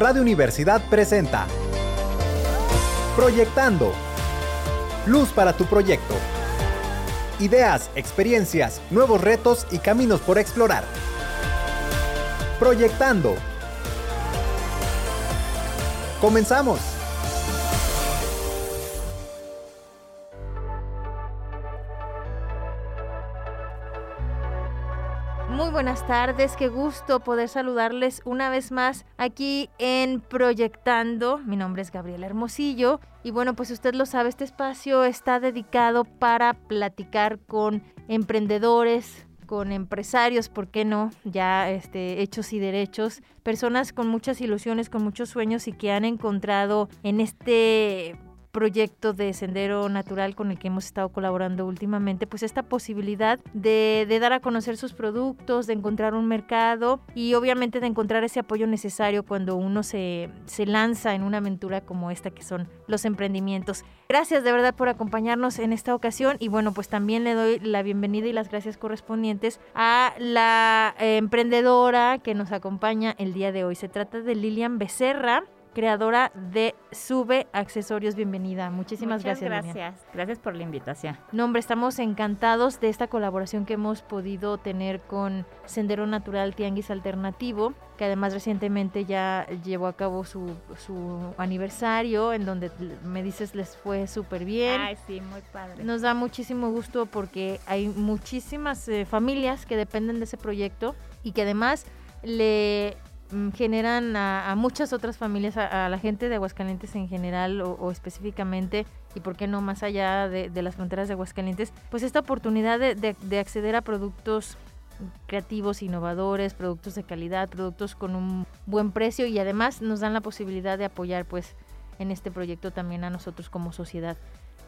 Radio Universidad presenta Proyectando. Luz para tu proyecto. Ideas, experiencias, nuevos retos y caminos por explorar. Proyectando. Comenzamos. Buenas tardes, qué gusto poder saludarles una vez más aquí en Proyectando. Mi nombre es Gabriela Hermosillo y bueno, pues usted lo sabe, este espacio está dedicado para platicar con emprendedores, con empresarios, ¿por qué no? Ya este, hechos y derechos, personas con muchas ilusiones, con muchos sueños y que han encontrado en este proyecto de Sendero Natural con el que hemos estado colaborando últimamente, pues esta posibilidad de, de, dar a conocer sus productos, de encontrar un mercado y obviamente de encontrar ese apoyo necesario cuando uno se, se lanza en una aventura como esta que son los emprendimientos. Gracias de verdad por acompañarnos en esta ocasión y bueno, pues también le doy la bienvenida y las gracias correspondientes a la eh, emprendedora que nos acompaña el día de hoy. Se trata de Lilian Becerra creadora de Sube Accesorios. Bienvenida. Muchísimas Muchas gracias. Gracias. Gracias por la invitación. No, hombre, estamos encantados de esta colaboración que hemos podido tener con Sendero Natural Tianguis Alternativo, que además recientemente ya llevó a cabo su, su aniversario, en donde me dices les fue súper bien. Ay, sí, muy padre. Nos da muchísimo gusto porque hay muchísimas eh, familias que dependen de ese proyecto y que además le generan a, muchas otras familias, a, la gente de Aguascalientes en general o, específicamente, y por qué no más allá de, las fronteras de Aguascalientes, pues esta oportunidad de, de, de, acceder a productos creativos, innovadores, productos de calidad, productos con un buen precio y además nos dan la posibilidad de apoyar pues en este proyecto también a nosotros como sociedad.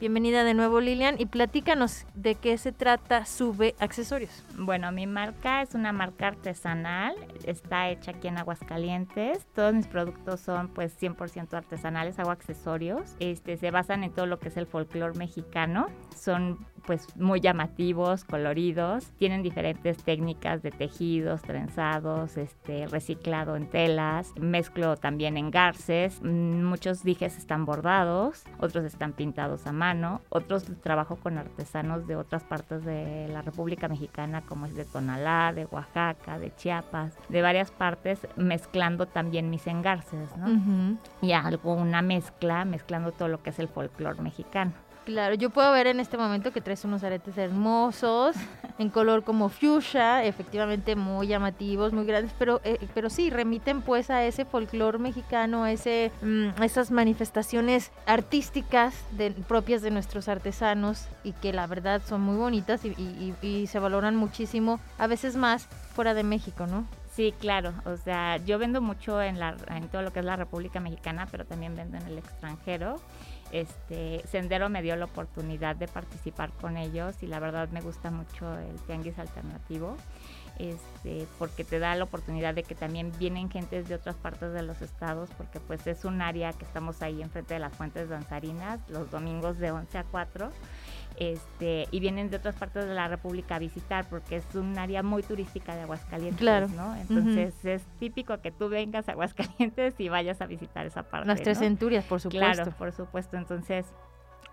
Bienvenida de nuevo Lilian y platícanos de qué se trata Sube Accesorios. Bueno, mi marca es una marca artesanal, está hecha aquí en Aguascalientes. Todos mis productos son pues 100% artesanales, hago accesorios. Este, se basan en todo lo que es el folclore mexicano. Son pues muy llamativos, coloridos. Tienen diferentes técnicas de tejidos, trenzados, este, reciclado en telas. Mezclo también en garces. Muchos dijes están bordados, otros están pintados a mano, otros trabajo con artesanos de otras partes de la República Mexicana, como es de Tonalá, de Oaxaca, de Chiapas, de varias partes, mezclando también mis engarces, ¿no? Uh -huh. Y algo, una mezcla, mezclando todo lo que es el folclore mexicano. Claro, yo puedo ver en este momento que traes unos aretes hermosos, en color como fuchsia, efectivamente muy llamativos, muy grandes, pero, eh, pero sí, remiten pues a ese folclore mexicano, a, ese, a esas manifestaciones artísticas propias de nuestros artesanos y que la verdad son muy bonitas y, y, y se valoran muchísimo, a veces más fuera de México, ¿no? Sí, claro. O sea, yo vendo mucho en, la, en todo lo que es la República Mexicana, pero también vendo en el extranjero. Este, Sendero me dio la oportunidad de participar con ellos y la verdad me gusta mucho el tianguis alternativo. Este, porque te da la oportunidad de que también vienen gentes de otras partes de los estados, porque pues es un área que estamos ahí enfrente de las fuentes danzarinas, los domingos de 11 a 4 este, y vienen de otras partes de la República a visitar porque es un área muy turística de Aguascalientes, claro. ¿no? Entonces uh -huh. es típico que tú vengas a Aguascalientes y vayas a visitar esa parte. Las tres ¿no? centurias, por supuesto. Claro, por supuesto. Entonces,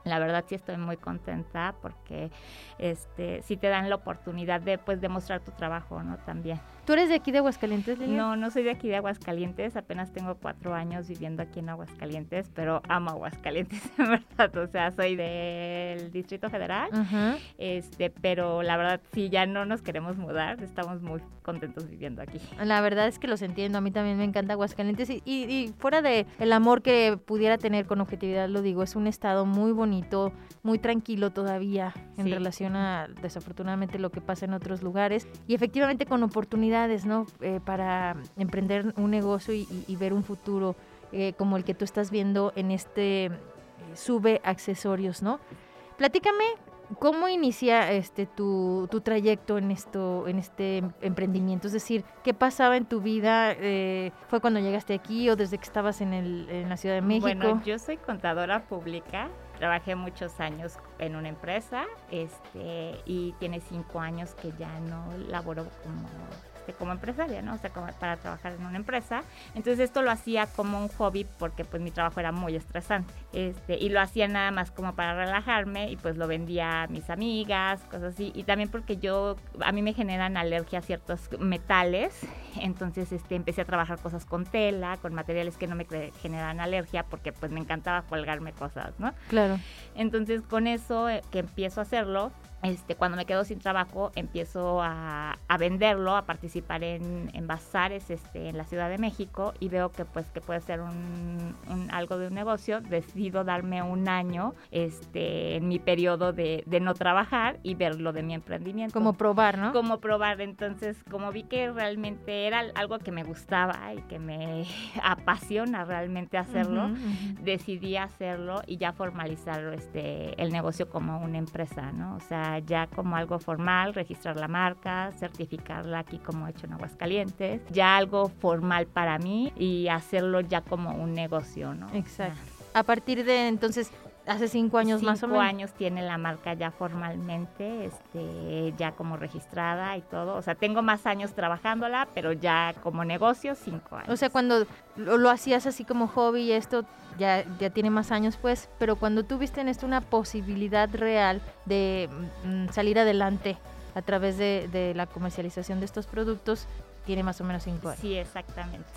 la verdad sí estoy muy contenta porque este sí te dan la oportunidad de pues demostrar tu trabajo, ¿no? También. ¿Tú eres de aquí de Aguascalientes, Lilian? No, no soy de aquí de Aguascalientes, apenas tengo cuatro años viviendo aquí en Aguascalientes, pero amo Aguascalientes, en verdad, o sea, soy del Distrito Federal, uh -huh. este, pero la verdad sí, ya no nos queremos mudar, estamos muy contentos viviendo aquí. La verdad es que los entiendo, a mí también me encanta Aguascalientes y, y, y fuera de el amor que pudiera tener con objetividad, lo digo, es un estado muy bonito, muy tranquilo todavía en sí. relación a desafortunadamente lo que pasa en otros lugares y efectivamente con oportunidades ¿no? Eh, para emprender un negocio y, y, y ver un futuro eh, como el que tú estás viendo en este eh, sube accesorios, ¿no? Platícame cómo inicia este tu, tu, trayecto en esto, en este emprendimiento, es decir, qué pasaba en tu vida, eh, fue cuando llegaste aquí o desde que estabas en, el, en la Ciudad de México. Bueno, yo soy contadora pública, trabajé muchos años en una empresa, este, y tiene cinco años que ya no laboro como este, como empresaria, ¿no? O sea, como para trabajar en una empresa. Entonces esto lo hacía como un hobby porque pues mi trabajo era muy estresante. Este, y lo hacía nada más como para relajarme y pues lo vendía a mis amigas, cosas así. Y también porque yo, a mí me generan alergia a ciertos metales. Entonces este, empecé a trabajar cosas con tela, con materiales que no me generan alergia porque pues me encantaba colgarme cosas, ¿no? Claro. Entonces con eso eh, que empiezo a hacerlo, este, cuando me quedo sin trabajo, empiezo a, venderlo, a participar en, en, bazares este, en la Ciudad de México y veo que pues que puede ser un, algo de un negocio. Decido darme un año este, en mi periodo de, de, no trabajar y ver lo de mi emprendimiento. Como probar, ¿no? Como probar. Entonces, como vi que realmente era algo que me gustaba y que me apasiona realmente hacerlo, decidí hacerlo y ya formalizar este, el negocio como una empresa, ¿no? O sea, ya como algo formal, registrar la marca, certificarla aquí como he hecho en Aguascalientes, ya algo formal para mí y hacerlo ya como un negocio, ¿no? Exacto. A partir de entonces, hace cinco años más o menos. Cinco años tiene la marca ya formalmente, este, ya como registrada y todo. O sea, tengo más años trabajándola, pero ya como negocio, cinco años. O sea, cuando lo, lo hacías así como hobby y esto ya, ya tiene más años pues, pero cuando tú viste en esto una posibilidad real de mm, salir adelante a través de, de, la comercialización de estos productos, tiene más o menos cinco años. Sí, exactamente.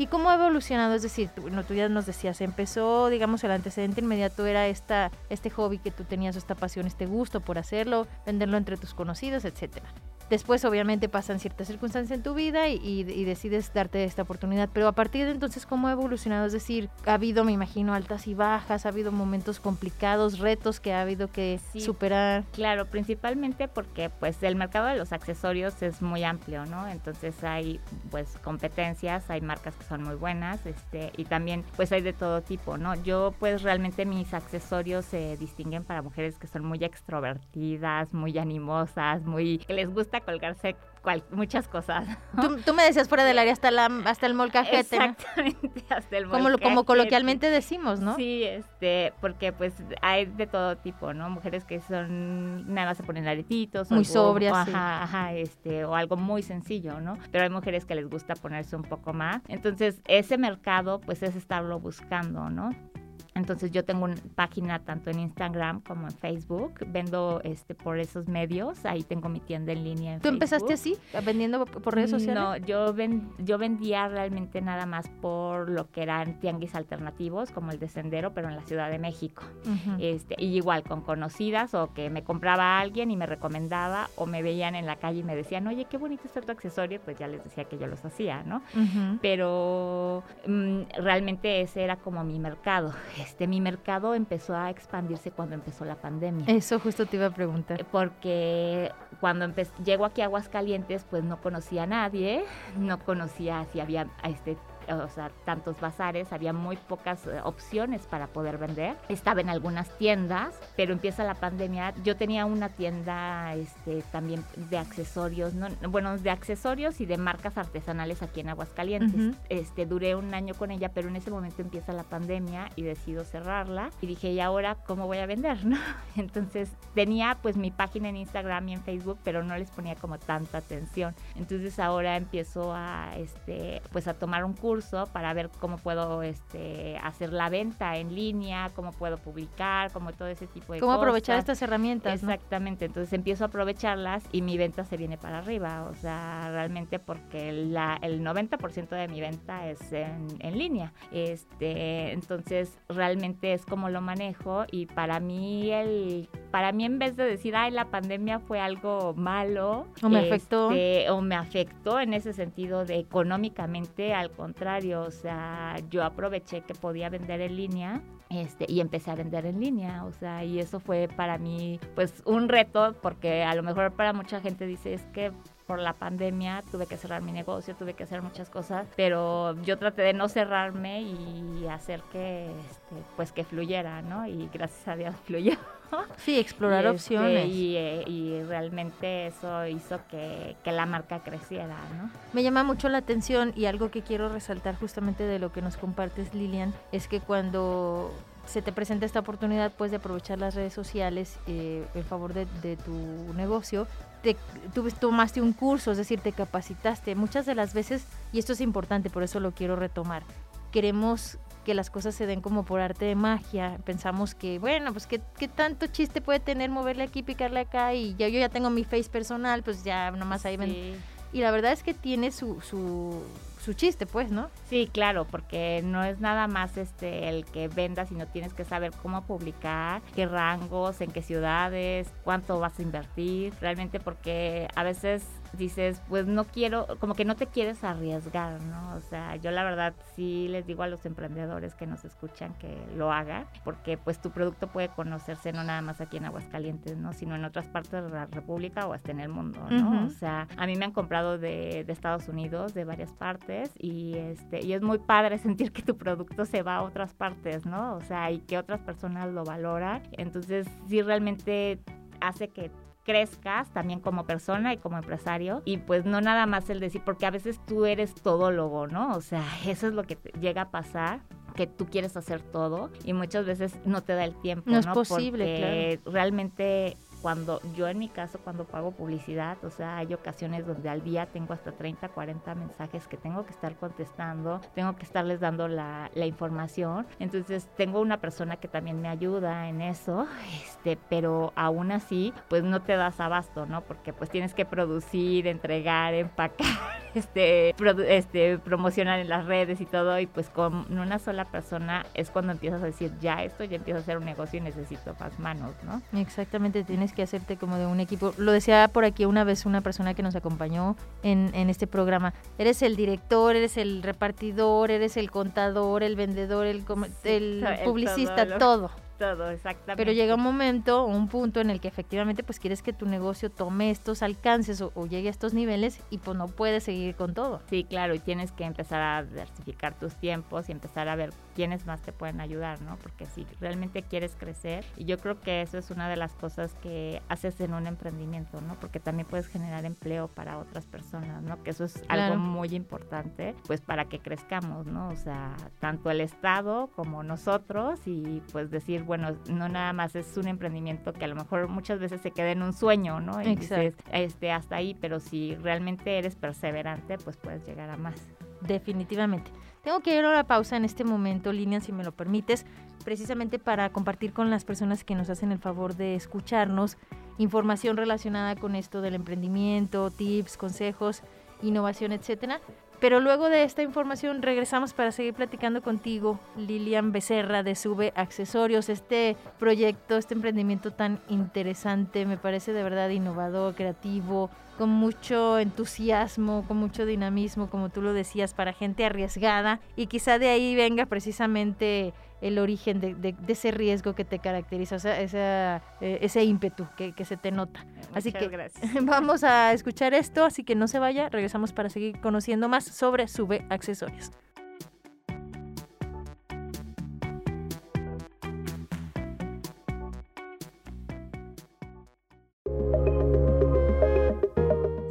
¿Y cómo ha evolucionado? Es decir, tú, tú ya nos decías, empezó, digamos, el antecedente inmediato era esta, este hobby que tú tenías, esta pasión, este gusto por hacerlo, venderlo entre tus conocidos, etcétera. Después obviamente pasan ciertas circunstancias en tu vida y, decides darte esta oportunidad, pero a partir de entonces, ¿cómo ha evolucionado? Es decir, ha habido, me imagino, altas y bajas, ha habido momentos complicados, retos que ha habido que superar. Claro, principalmente porque pues el mercado de los accesorios es muy amplio, ¿no? Entonces hay pues competencias, hay marcas que son muy buenas, este, y también pues hay de todo tipo, ¿no? Yo pues realmente mis accesorios se distinguen para mujeres que son muy extrovertidas, muy animosas, muy que les gusta colgarse muchas cosas. Tú, me decías fuera del área hasta, la, hasta el molcajete. Exactamente, hasta el molcajete. Como, como coloquialmente decimos, ¿no? Sí, este, porque pues hay de todo tipo, ¿no? Mujeres que son, nada más se ponen aretitos. Muy sobrias, ajá, ajá, este, o algo muy sencillo, ¿no? Pero hay mujeres que les gusta ponerse un poco más. Entonces, ese mercado, pues es estarlo buscando, ¿no? Entonces yo tengo una página tanto en Instagram como en Facebook, vendo este por esos medios, ahí tengo mi tienda en línea. En ¿Tú empezaste así, vendiendo por redes sociales? No, yo, ven, yo vendía realmente nada más por lo que eran tianguis alternativos, como el de Sendero, pero en la Ciudad de México. este, y igual con conocidas o que me compraba alguien y me recomendaba o me veían en la calle y me decían, oye, qué bonito es tu accesorio, pues ya les decía que yo los hacía, ¿no? Pero mm, realmente ese era como mi mercado este, mi mercado empezó a expandirse cuando empezó la pandemia. Eso justo te iba a preguntar. Porque cuando llego aquí a Aguascalientes, pues no conocía a nadie, no conocía si había este o sea, tantos bazares, había muy pocas eh, opciones para poder vender. Estaba en algunas tiendas, pero empieza la pandemia. Yo tenía una tienda este, también de accesorios, ¿no? bueno, de accesorios y de marcas artesanales aquí en Aguascalientes. este, duré un año con ella, pero en ese momento empieza la pandemia y decido cerrarla. Y dije, ¿y ahora cómo voy a vender? ¿no? Entonces tenía pues mi página en Instagram y en Facebook, pero no les ponía como tanta atención. Entonces ahora empiezo a, este, pues a tomar un curso para ver cómo puedo este, hacer la venta en línea, cómo puedo publicar, como todo ese tipo de cómo cosas. Cómo aprovechar estas herramientas. Exactamente, entonces empiezo a aprovecharlas y mi venta se viene para arriba, o sea, realmente porque la, el 90% de mi venta es en, en, línea. Este, entonces, realmente es como lo manejo y para mí, el, para mí en vez de decir, ay, la pandemia fue algo malo. O me afectó. Este, o me afectó en ese sentido de económicamente, al contrario o sea, yo aproveché que podía vender en línea este, y empecé a vender en línea, o sea, y eso fue para mí pues un reto porque a lo mejor para mucha gente dice es que por la pandemia tuve que cerrar mi negocio, tuve que hacer muchas cosas, pero yo traté de no cerrarme y hacer que, este, pues que fluyera, ¿no? Y gracias a Dios fluyó. Sí, explorar este, opciones. Y, y, realmente eso hizo que, que, la marca creciera, ¿no? Me llama mucho la atención y algo que quiero resaltar justamente de lo que nos compartes, Lilian, es que cuando se te presenta esta oportunidad pues de aprovechar las redes sociales eh, en favor de, tu negocio, te, tú tomaste un curso, es decir, te capacitaste. Muchas de las veces, y esto es importante, por eso lo quiero retomar, queremos que las cosas se den como por arte de magia. Pensamos que, bueno, pues qué, qué tanto chiste puede tener moverle aquí, picarle acá y ya, yo ya tengo mi face personal, pues ya nomás ahí ven. Y la verdad es que tiene su, su, su chiste, pues, ¿no? Sí, claro, porque no es nada más este el que venda, sino tienes que saber cómo publicar, qué rangos, en qué ciudades, cuánto vas a invertir, realmente porque a veces dices, pues no quiero, como que no te quieres arriesgar, ¿no? O sea, yo la verdad sí les digo a los emprendedores que nos escuchan que lo hagan, porque pues tu producto puede conocerse no nada más aquí en Aguascalientes, ¿no? Sino en otras partes de la República o hasta en el mundo, ¿no? O sea, a mí me han comprado de, de, Estados Unidos, de varias partes, y este, y es muy padre sentir que tu producto se va a otras partes, ¿no? O sea, y que otras personas lo valoran. Entonces, sí realmente hace que crezcas también como persona y como empresario y pues no nada más el decir, porque a veces tú eres todólogo, ¿no? O sea, eso es lo que llega a pasar que tú quieres hacer todo y muchas veces no te da el tiempo, ¿no? es posible, porque realmente cuando yo en mi caso cuando pago publicidad, o sea, hay ocasiones donde al día tengo hasta 30, 40 mensajes que tengo que estar contestando, tengo que estarles dando la, la información, entonces tengo una persona que también me ayuda en eso, este, pero aún así, pues no te das abasto, ¿no? Porque pues tienes que producir, entregar, empacar, este, este, promocionar en las redes y todo, y pues con una sola persona es cuando empiezas a decir, ya esto ya empiezo a hacer un negocio y necesito más manos, ¿no? Exactamente, tienes que hacerte como de un equipo. Lo decía por aquí una vez una persona que nos acompañó en, en este programa. Eres el director, eres el repartidor, eres el contador, el vendedor, el, el publicista, todo todo, exactamente. Pero llega un momento, un punto en el que efectivamente pues quieres que tu negocio tome estos alcances o, llegue a estos niveles y pues no puedes seguir con todo. Sí, claro, y tienes que empezar a diversificar tus tiempos y empezar a ver quiénes más te pueden ayudar, ¿no? Porque si realmente quieres crecer, y yo creo que eso es una de las cosas que haces en un emprendimiento, ¿no? Porque también puedes generar empleo para otras personas, ¿no? Que eso es algo muy importante, pues para que crezcamos, ¿no? O sea, tanto el Estado como nosotros y pues decir, bueno, no nada más es un emprendimiento que a lo mejor muchas veces se queda en un sueño, ¿no? Y dices, este, hasta ahí, pero si realmente eres perseverante, pues puedes llegar a más. Definitivamente. Tengo que ir a una pausa en este momento, Lilian, si me lo permites, precisamente para compartir con las personas que nos hacen el favor de escucharnos información relacionada con esto del emprendimiento, tips, consejos, innovación, etcétera. Pero luego de esta información regresamos para seguir platicando contigo, Lilian Becerra de Sube Accesorios. Este proyecto, este emprendimiento tan interesante, me parece de verdad innovador, creativo, con mucho entusiasmo, con mucho dinamismo, como tú lo decías, para gente arriesgada. Y quizá de ahí venga precisamente el origen de, ese riesgo que te caracteriza, o sea, eh, ese ímpetu que, se te nota. así que vamos a escuchar esto, así que no se vaya, regresamos para seguir conociendo más sobre Sube Accesorios.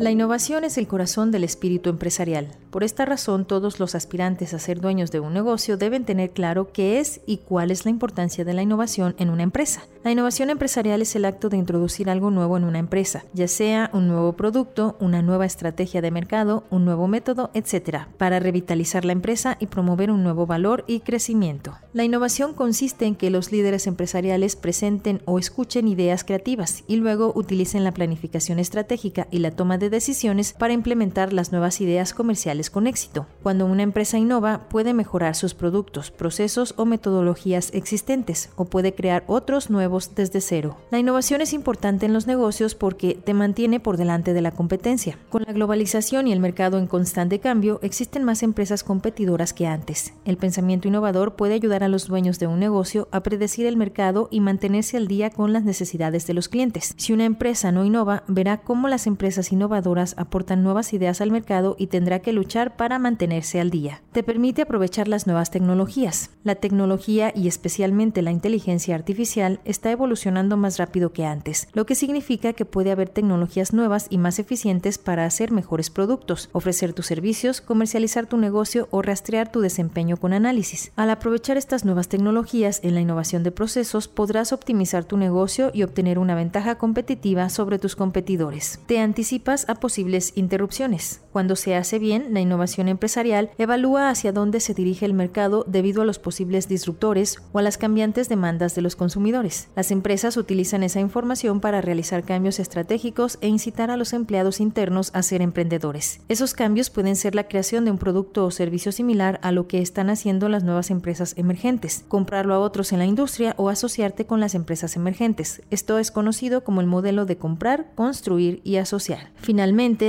La innovación es el corazón del espíritu empresarial. Por esta razón, todos los aspirantes a ser dueños de un negocio deben tener claro qué es y cuál es la importancia de la innovación en una empresa. La innovación empresarial es el acto de introducir algo nuevo en una empresa, ya sea un nuevo producto, una nueva estrategia de mercado, un nuevo método, etc., para revitalizar la empresa y promover un nuevo valor y crecimiento. La innovación consiste en que los líderes empresariales presenten o escuchen ideas creativas y luego utilicen la planificación estratégica y la toma de decisiones para implementar las nuevas ideas comerciales con éxito. Cuando una empresa innova, puede mejorar sus productos, procesos o metodologías existentes o puede crear otros nuevos desde cero. La innovación es importante en los negocios porque te mantiene por delante de la competencia. Con la globalización y el mercado en constante cambio, existen más empresas competidoras que antes. El pensamiento innovador puede ayudar a los dueños de un negocio a predecir el mercado y mantenerse al día con las necesidades de los clientes. Si una empresa no innova, verá cómo las empresas innovadoras aportan nuevas ideas al mercado y tendrá que luchar para mantenerse al día. Te permite aprovechar las nuevas tecnologías. La tecnología y especialmente la inteligencia artificial está evolucionando más rápido que antes, lo que significa que puede haber tecnologías nuevas y más eficientes para hacer mejores productos, ofrecer tus servicios, comercializar tu negocio o rastrear tu desempeño con análisis. Al aprovechar estas nuevas tecnologías en la innovación de procesos, podrás optimizar tu negocio y obtener una ventaja competitiva sobre tus competidores. Te anticipas a posibles interrupciones. Cuando se hace bien, la innovación empresarial evalúa hacia dónde se dirige el mercado debido a los posibles disruptores o a las cambiantes demandas de los consumidores. Las empresas utilizan esa información para realizar cambios estratégicos e incitar a los empleados internos a ser emprendedores. Esos cambios pueden ser la creación de un producto o servicio similar a lo que están haciendo las nuevas empresas emergentes, comprarlo a otros en la industria o asociarte con las empresas emergentes. Esto es conocido como el modelo de comprar, construir y asociar.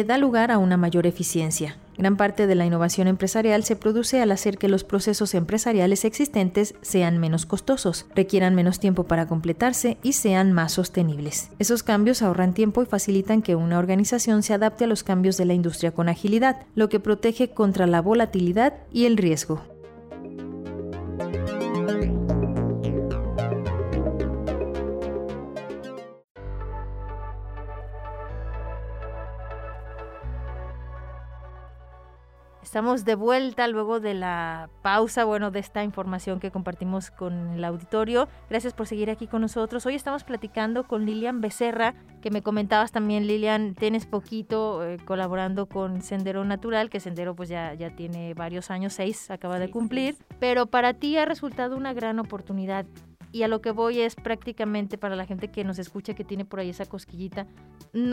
Da lugar a una mayor eficiencia. Gran parte de la innovación empresarial se produce al hacer que los procesos empresariales existentes sean menos costosos, requieran menos tiempo para completarse y sean más sostenibles. Esos cambios ahorran tiempo y facilitan que una organización se adapte a los cambios de la industria con agilidad, lo que protege contra la volatilidad y el riesgo. Estamos de vuelta luego de la pausa, bueno, de esta información que compartimos con el auditorio. Gracias por seguir aquí con nosotros. Hoy estamos platicando con Lilian Becerra, que me comentabas también, Lilian, tienes poquito eh, colaborando con Sendero Natural, que Sendero pues ya, ya tiene varios años, seis acaba de cumplir, pero para ti ha resultado una gran oportunidad y a lo que voy es prácticamente para la gente que nos escucha que tiene por ahí esa cosquillita,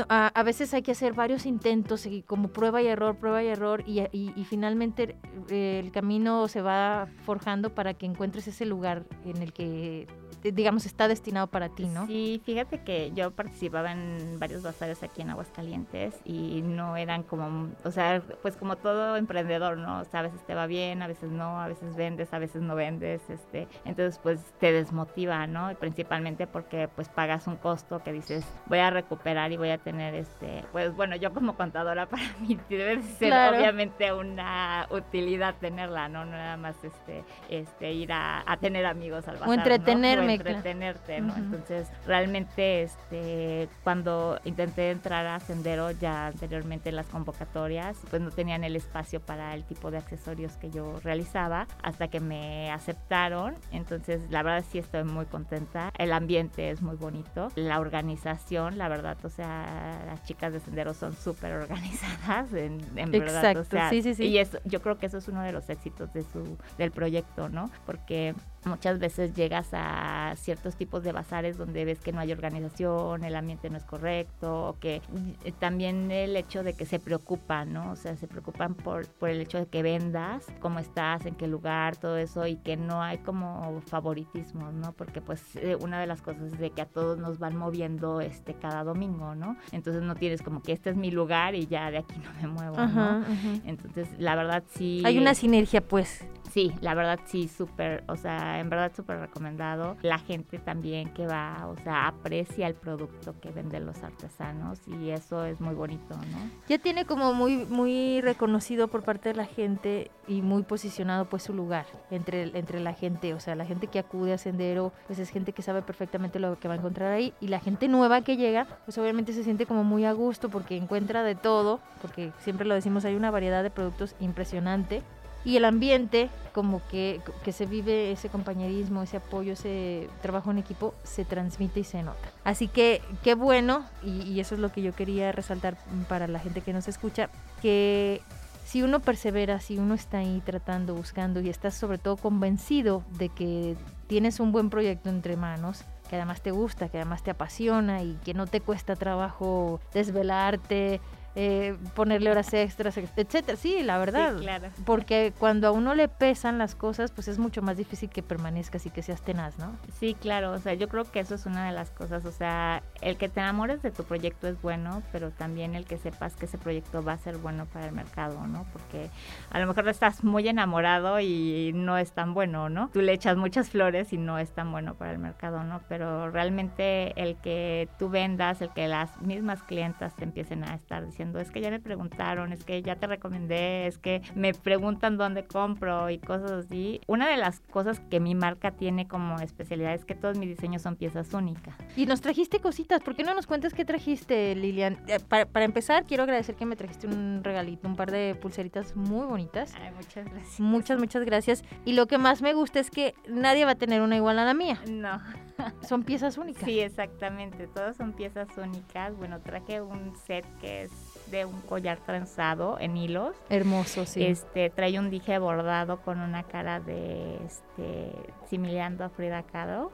a, veces hay que hacer varios intentos y como prueba y error, prueba y error y, y, finalmente eh, el camino se va forjando para que encuentres ese lugar en el que digamos está destinado para ti, ¿no? Sí, fíjate que yo participaba en varios bazares aquí en Aguascalientes y no eran como, o sea, pues como todo emprendedor, ¿no? O sea, a veces te va bien, a veces no, a veces vendes, a veces no vendes, este, entonces pues te desmotivas ¿no? Y principalmente porque pues pagas un costo que dices, voy a recuperar y voy a tener este, pues bueno, yo como contadora para mí debe ser obviamente una utilidad tenerla, ¿no? No nada más este, este ir a, tener amigos al bazar, O entretenerme. O entretenerte, ¿no? Entonces, realmente este, cuando intenté entrar a Sendero ya anteriormente en las convocatorias, pues no tenían el espacio para el tipo de accesorios que yo realizaba hasta que me aceptaron. Entonces, la verdad sí está estoy muy contenta. El ambiente es muy bonito. La organización, la verdad, o sea, las chicas de Sendero son súper organizadas, en, verdad. Exacto, sí, sí, sí. Y eso, yo creo que eso es uno de los éxitos de su, del proyecto, ¿no? Porque Muchas veces llegas a ciertos tipos de bazares donde ves que no hay organización, el ambiente no es correcto, o que eh, también el hecho de que se preocupan, ¿no? O sea, se preocupan por, por el hecho de que vendas, cómo estás, en qué lugar, todo eso, y que no hay como favoritismo, ¿no? Porque pues eh, una de las cosas es de que a todos nos van moviendo este cada domingo, ¿no? Entonces no tienes como que este es mi lugar y ya de aquí no me muevo, ¿no? Entonces, la verdad sí. Hay una sinergia, pues. Sí, la verdad sí, súper, o sea, en verdad súper recomendado. La gente también que va, o sea, aprecia el producto que venden los artesanos y eso es muy bonito, ¿no? Ya tiene como muy, muy reconocido por parte de la gente y muy posicionado pues su lugar entre, entre la gente, o sea, la gente que acude a Sendero, pues es gente que sabe perfectamente lo que va a encontrar ahí y la gente nueva que llega, pues obviamente se siente como muy a gusto porque encuentra de todo, porque siempre lo decimos, hay una variedad de productos impresionante y el ambiente, como que, que se vive ese compañerismo, ese apoyo, ese trabajo en equipo, se transmite y se nota. Así que qué bueno, y, y eso es lo que yo quería resaltar para la gente que nos escucha, que si uno persevera, si uno está ahí tratando, buscando y estás sobre todo convencido de que tienes un buen proyecto entre manos, que además te gusta, que además te apasiona y que no te cuesta trabajo desvelarte, eh, ponerle horas extras, etcétera. Sí, la verdad. claro. Porque cuando a uno le pesan las cosas, pues es mucho más difícil que permanezcas y que seas tenaz, ¿no? Sí, claro. O sea, yo creo que eso es una de las cosas. O sea, el que te enamores de tu proyecto es bueno, pero también el que sepas que ese proyecto va a ser bueno para el mercado, ¿no? Porque a lo mejor estás muy enamorado y no es tan bueno, ¿no? Tú le echas muchas flores y no es tan bueno para el mercado, ¿no? Pero realmente el que tú vendas, el que las mismas clientas te empiecen a estar diciendo diciendo, es que ya me preguntaron, es que ya te recomendé, es que me preguntan dónde compro y cosas así. Una de las cosas que mi marca tiene como especialidad es que todos mis diseños son piezas únicas. Y nos trajiste cositas, ¿por qué no nos cuentas qué trajiste, Lilian? Eh, para, para empezar, quiero agradecer que me trajiste un regalito, un par de pulseritas muy bonitas. Ay, muchas gracias. Muchas, muchas gracias. Y lo que más me gusta es que nadie va a tener una igual a la mía. No. Son piezas únicas. Sí, exactamente. Todos son piezas únicas. Bueno, traje un set que es de un collar trenzado en hilos. Hermoso, sí. Este, trae un dije bordado con una cara de, este, similando a Frida Kahlo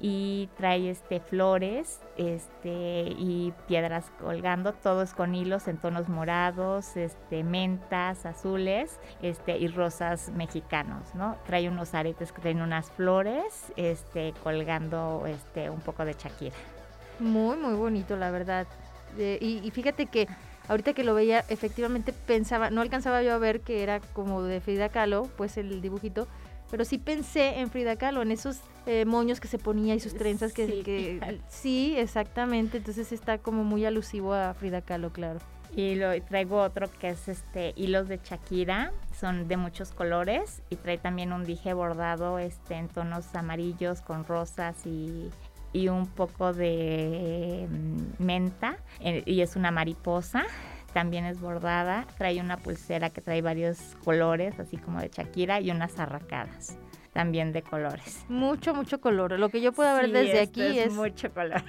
y trae este flores este y piedras colgando todos con hilos en tonos morados este mentas azules este y rosas mexicanos no trae unos aretes que traen unas flores este colgando este un poco de Shakira muy muy bonito la verdad eh, y, y fíjate que ahorita que lo veía efectivamente pensaba no alcanzaba yo a ver que era como de Frida Kahlo pues el dibujito pero sí pensé en Frida Kahlo, en esos eh, moños que se ponía y sus trenzas que Sí, que- claro. sí, exactamente, entonces está como muy alusivo a Frida Kahlo, claro. Y lo, traigo otro que es este hilos de Shakira, son de muchos colores y trae también un dije bordado este en tonos amarillos con rosas y, y un poco de mm, menta eh, y es una mariposa. También es bordada, trae una pulsera que trae varios colores, así como de Shakira, y unas arracadas, también de colores. Mucho, mucho color. Lo que yo puedo ver Sí, desde esto aquí es, mucho color.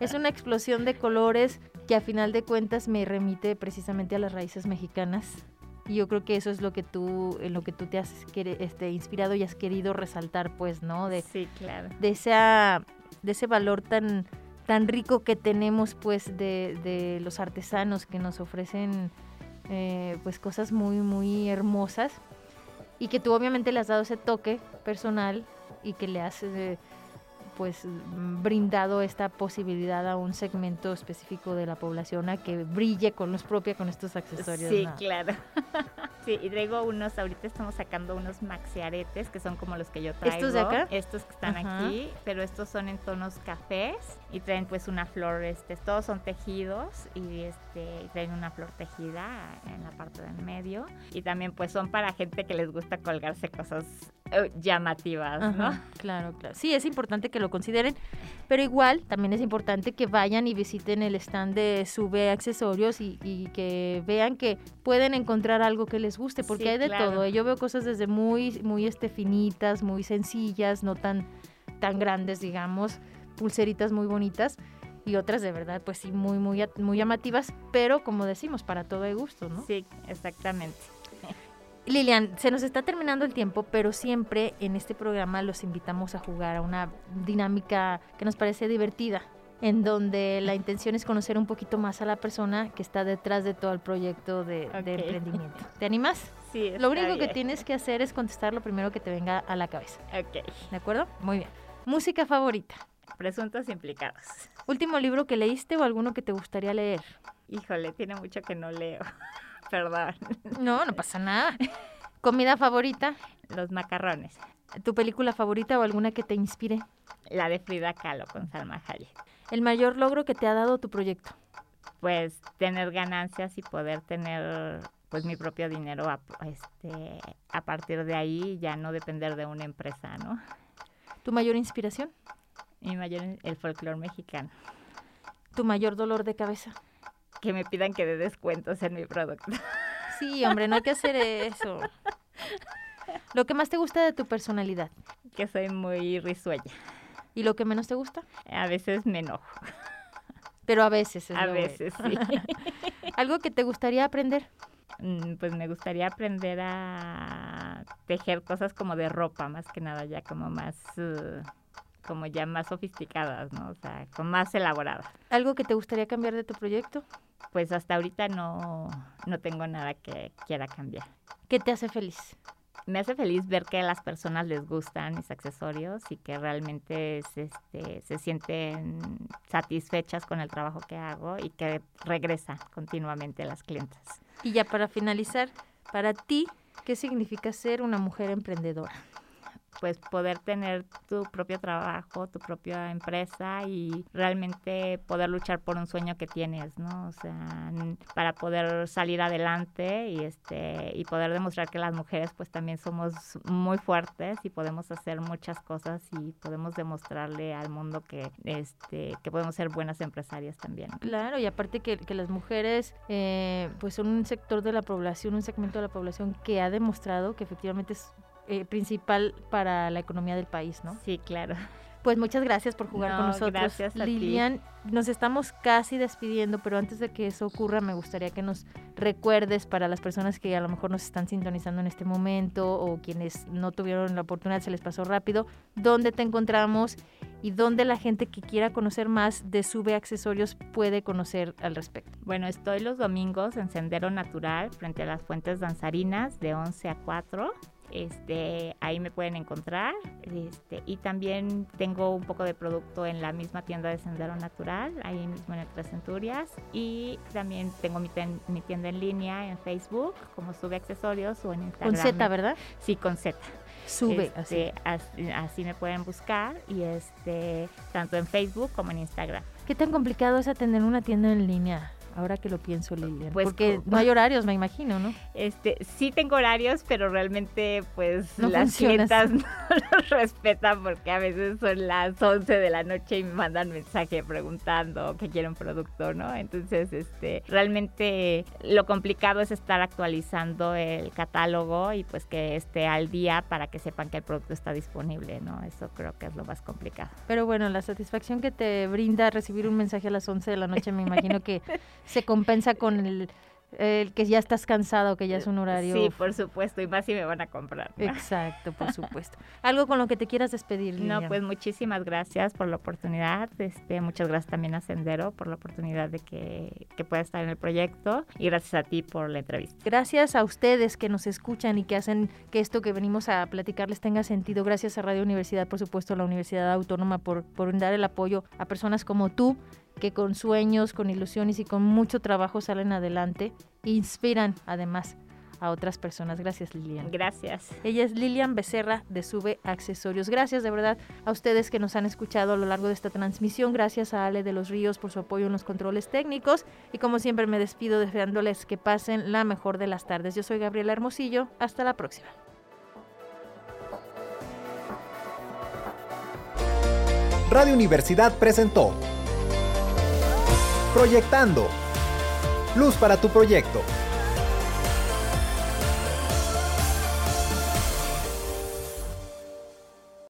es una explosión de colores que a final de cuentas me remite precisamente a las raíces mexicanas. Y yo creo que eso es lo que tú, en lo que tú te has este, inspirado y has querido resaltar, pues, ¿no? De, sí, claro. de, esa, de ese valor tan, tan rico que tenemos pues de, de los artesanos que nos ofrecen eh, pues cosas muy muy hermosas y que tú obviamente le has dado ese toque personal y que le has eh, pues brindado esta posibilidad a un segmento específico de la población a que brille con luz propia con estos accesorios. Sí, ¿no? claro. sí, y traigo unos, ahorita estamos sacando unos maxi aretes que son como los que yo traigo. ¿Estos de acá? Estos que están Ajá. aquí, pero estos son en tonos cafés y traen pues una flor, este, todos son tejidos y este traen una flor tejida en la parte del medio y también pues son para gente que les gusta colgarse cosas llamativas, ¿no? Claro, claro. Sí, es importante que lo consideren, pero igual también es importante que vayan y visiten el stand de Sube Accesorios y, y que vean que pueden encontrar algo que les guste, porque Sí, hay de claro. todo. ¿eh? Yo veo cosas desde muy, muy este, finitas, muy sencillas, no tan, tan grandes, digamos, pulseritas muy bonitas. Y otras de verdad, pues sí, muy, muy, muy llamativas, pero como decimos, para todo hay gusto, ¿no? Sí, exactamente. Lilian, se nos está terminando el tiempo, pero siempre en este programa los invitamos a jugar a una dinámica que nos parece divertida, en donde la intención es conocer un poquito más a la persona que está detrás de todo el proyecto de, de Ok. emprendimiento. ¿Te animas? Sí, Lo único que bien. tienes que hacer es contestar lo primero que te venga a la cabeza, Ok, ¿de acuerdo? Muy bien. Música favorita. presuntos implicados. Último libro que leíste o alguno que te gustaría leer. Híjole, tiene mucho que no leo. Perdón. No, no pasa nada. Comida favorita, Los macarrones. tu película favorita o alguna que te inspire. La de Frida Kahlo con Salma Hayek. El mayor logro que te ha dado tu proyecto. Pues tener ganancias y poder tener pues mi propio dinero a, este, a partir de ahí ya no depender de una empresa, ¿no? Tu mayor inspiración. Mi mayor el folclore mexicano. Tu mayor dolor de cabeza. Que me pidan que dé descuentos en mi producto. Sí, hombre, no hay que hacer eso. Lo que más te gusta de tu personalidad que soy muy risueña. y lo que menos te gusta, A veces me enojo. pero a veces es A bueno. veces sí. Algo que te gustaría aprender. Mm, Pues me gustaría aprender a tejer cosas como de ropa, más que nada, ya como más, eh, como ya más sofisticadas, ¿no? O sea, como más elaboradas. Algo que te gustaría cambiar de tu proyecto. Pues hasta ahorita no, no tengo nada que quiera cambiar. ¿Qué te hace feliz? Me hace feliz ver que a las personas les gustan mis accesorios y que realmente se, este, se sienten satisfechas con el trabajo que hago y que regresan continuamente las clientas. Y ya para finalizar, para ti, ¿qué significa ser una mujer emprendedora? Pues poder tener tu propio trabajo, tu propia empresa y realmente poder luchar por un sueño que tienes, ¿no? O sea, para poder salir adelante y este y poder demostrar que las mujeres pues también somos muy fuertes y podemos hacer muchas cosas y podemos demostrarle al mundo que este que podemos ser buenas empresarias también. Claro, y aparte que, que las mujeres eh, pues son un sector de la población, un segmento de la población que ha demostrado que efectivamente es eh, principal para la economía del país, ¿no? Sí, claro. Pues muchas gracias por jugar con nosotros. Gracias a Lilian, nos estamos casi despidiendo, pero antes de que eso ocurra, me gustaría que nos recuerdes para las personas que a lo mejor nos están sintonizando en este momento o quienes no tuvieron la oportunidad, se les pasó rápido, dónde te encontramos y dónde la gente que quiera conocer más de Sube Accesorios puede conocer al respecto. Bueno, estoy los domingos en Sendero Natural frente a las fuentes danzarinas de 11 a 4 este, ahí me pueden encontrar. Este, y también tengo un poco de producto en la misma tienda de Sendero Natural, ahí mismo en el Tres Centurias. Y también tengo mi, mi tienda en línea en Facebook, como Sube Accesorios, o en Instagram. Con Z, ¿verdad? Sí, con Z. Sube, este, así. así. me pueden buscar y este tanto en Facebook como en Instagram. ¿Qué tan complicado es atender una tienda en línea? Ahora que lo pienso, Lilian. Pues, Porque no hay horarios, me imagino, ¿no? Este, sí tengo horarios, pero realmente, pues, las clientas no los respetan porque a veces son las 11 de la noche y me mandan mensaje preguntando que quieren producto, ¿no? Entonces, este, realmente lo complicado es estar actualizando el catálogo y pues que esté al día para que sepan que el producto está disponible, ¿no? Eso creo que es lo más complicado. Pero bueno, la satisfacción que te brinda recibir un mensaje a las 11 de la noche, me imagino que se compensa con el, el que ya estás cansado, que ya es un horario. Sí, por supuesto, y más si me van a comprar. Exacto, por supuesto. Algo con lo que te quieras despedir. No, pues muchísimas gracias por la oportunidad. Este, muchas gracias también a Sendero por la oportunidad de que, que pueda estar en el proyecto y gracias a ti por la entrevista. Gracias a ustedes que nos escuchan y que hacen que esto que venimos a platicarles tenga sentido. Gracias a Radio Universidad, por supuesto, a la Universidad Autónoma por, por dar el apoyo a personas como tú que con sueños, con ilusiones y con mucho trabajo salen adelante e inspiran además a otras personas. Gracias Lilian. Gracias. Ella es Lilian Becerra de Sube Accesorios. Gracias de verdad a ustedes que nos han escuchado a lo largo de esta transmisión. Gracias a Ale de los Ríos por su apoyo en los controles técnicos. Y como siempre me despido deseándoles que pasen la mejor de las tardes. Yo soy Gabriela Hermosillo. Hasta la próxima. Radio Universidad presentó Proyectando. Luz para tu proyecto.